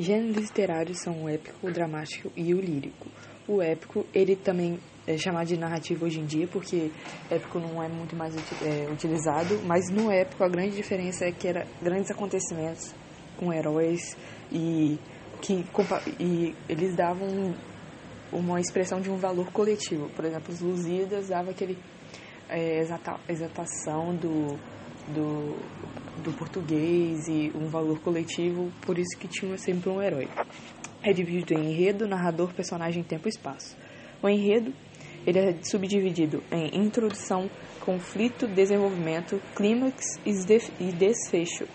Gêneros literários são o épico, o dramático e o lírico. O épico, ele também é chamado de narrativa hoje em dia, porque épico não é muito mais é, utilizado, mas no épico a grande diferença é que era grandes acontecimentos com heróis e que e eles davam uma expressão de um valor coletivo. Por exemplo, os Lusíadas dava aquele é, exaltação do, do, do português e um valor coletivo, por isso que tinha sempre um herói. É dividido em enredo, narrador, personagem, tempo e espaço. O enredo ele é subdividido em introdução, conflito, desenvolvimento, clímax e desfecho.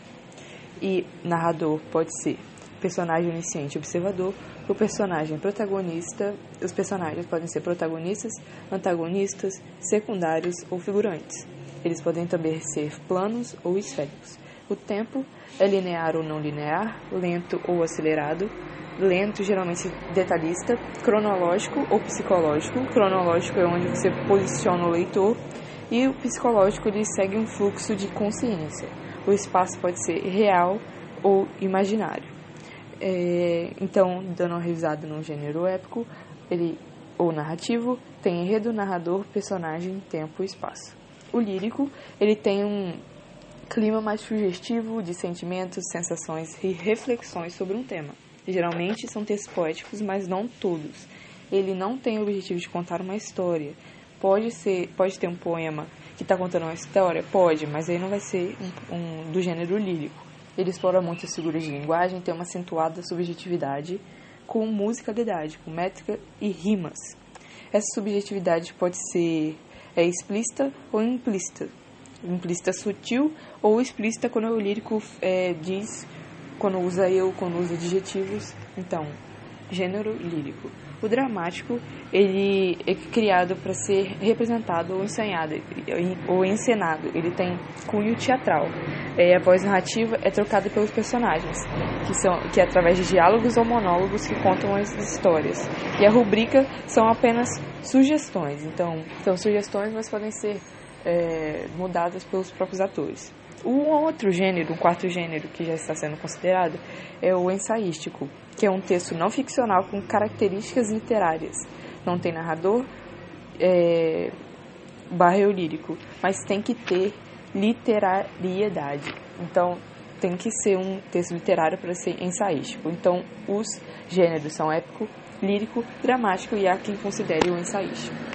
E narrador pode ser personagem iniciante observador, o personagem protagonista, os personagens podem ser protagonistas, antagonistas, secundários ou figurantes. Eles podem também ser planos ou esféricos. O tempo é linear ou não linear, lento ou acelerado, lento geralmente detalhista, cronológico ou psicológico. Cronológico é onde você posiciona o leitor e o psicológico ele segue um fluxo de consciência. O espaço pode ser real ou imaginário. É, então, dando uma revisada no gênero épico, ele ou narrativo tem enredo, narrador, personagem, tempo e espaço. O lírico, ele tem um clima mais sugestivo de sentimentos, sensações e reflexões sobre um tema. Geralmente são textos poéticos, mas não todos. Ele não tem o objetivo de contar uma história. Pode ser, pode ter um poema que está contando uma história, pode, mas aí não vai ser um, um, do gênero lírico. Ele explora muito as figuras de linguagem, tem uma acentuada subjetividade com musicalidade, com métrica e rimas. Essa subjetividade pode ser é explícita ou implícita. Implícita sutil ou explícita quando o lírico é, diz, quando usa eu, quando usa adjetivos. Então, gênero lírico. O dramático, ele é criado para ser representado ou ensaiado ou encenado. Ele tem cunho teatral. É, a voz narrativa é trocada pelos personagens, que são que é através de diálogos ou monólogos que contam as histórias. E a rubrica são apenas sugestões. Então, são sugestões, mas podem ser é, mudadas pelos próprios atores. Um outro gênero, um quarto gênero que já está sendo considerado é o ensaístico, que é um texto não ficcional com características literárias. Não tem narrador, é, lírico, mas tem que ter literariedade. Então, tem que ser um texto literário para ser ensaístico. Então, os gêneros são épico, lírico, dramático e há quem considere o ensaístico.